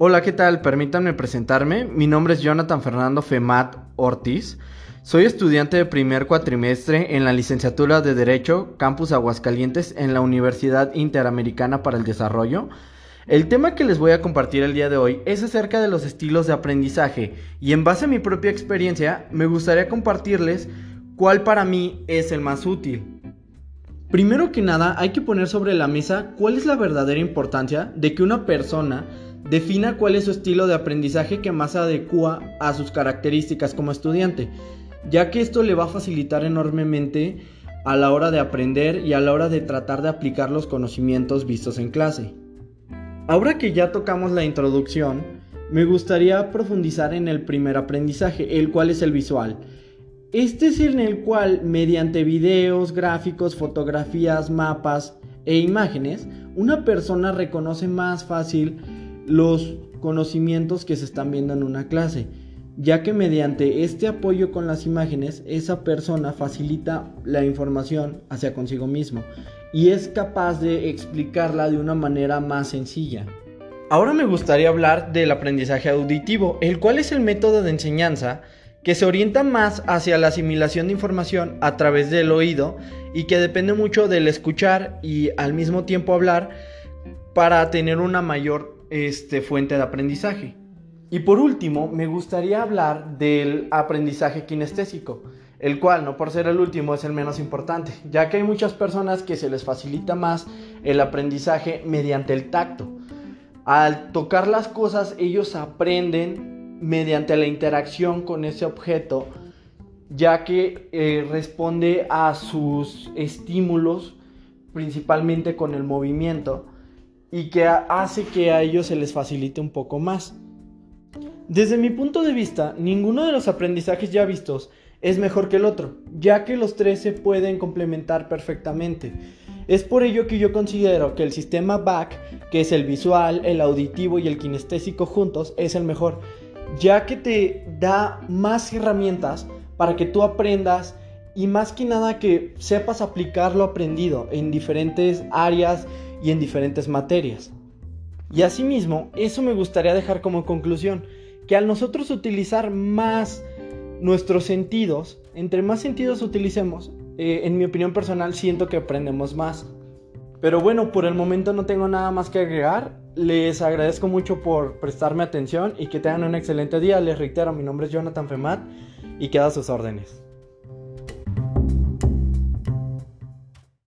Hola, ¿qué tal? Permítanme presentarme. Mi nombre es Jonathan Fernando Femat Ortiz. Soy estudiante de primer cuatrimestre en la licenciatura de Derecho, Campus Aguascalientes, en la Universidad Interamericana para el Desarrollo. El tema que les voy a compartir el día de hoy es acerca de los estilos de aprendizaje y en base a mi propia experiencia me gustaría compartirles cuál para mí es el más útil. Primero que nada hay que poner sobre la mesa cuál es la verdadera importancia de que una persona defina cuál es su estilo de aprendizaje que más adecua a sus características como estudiante, ya que esto le va a facilitar enormemente a la hora de aprender y a la hora de tratar de aplicar los conocimientos vistos en clase. Ahora que ya tocamos la introducción, me gustaría profundizar en el primer aprendizaje, el cual es el visual. Este es en el cual, mediante videos, gráficos, fotografías, mapas e imágenes, una persona reconoce más fácil los conocimientos que se están viendo en una clase, ya que mediante este apoyo con las imágenes, esa persona facilita la información hacia consigo mismo y es capaz de explicarla de una manera más sencilla. Ahora me gustaría hablar del aprendizaje auditivo, el cual es el método de enseñanza que se orienta más hacia la asimilación de información a través del oído y que depende mucho del escuchar y al mismo tiempo hablar para tener una mayor este, fuente de aprendizaje. Y por último, me gustaría hablar del aprendizaje kinestésico, el cual, no por ser el último, es el menos importante, ya que hay muchas personas que se les facilita más el aprendizaje mediante el tacto. Al tocar las cosas, ellos aprenden mediante la interacción con ese objeto, ya que eh, responde a sus estímulos, principalmente con el movimiento y que hace que a ellos se les facilite un poco más. Desde mi punto de vista, ninguno de los aprendizajes ya vistos es mejor que el otro, ya que los tres se pueden complementar perfectamente. Es por ello que yo considero que el sistema BAC, que es el visual, el auditivo y el kinestésico juntos, es el mejor, ya que te da más herramientas para que tú aprendas y más que nada que sepas aplicar lo aprendido en diferentes áreas y en diferentes materias. Y asimismo, eso me gustaría dejar como conclusión, que al nosotros utilizar más nuestros sentidos, entre más sentidos utilicemos, eh, en mi opinión personal siento que aprendemos más. Pero bueno, por el momento no tengo nada más que agregar. Les agradezco mucho por prestarme atención y que tengan un excelente día. Les reitero, mi nombre es Jonathan Femat y queda a sus órdenes.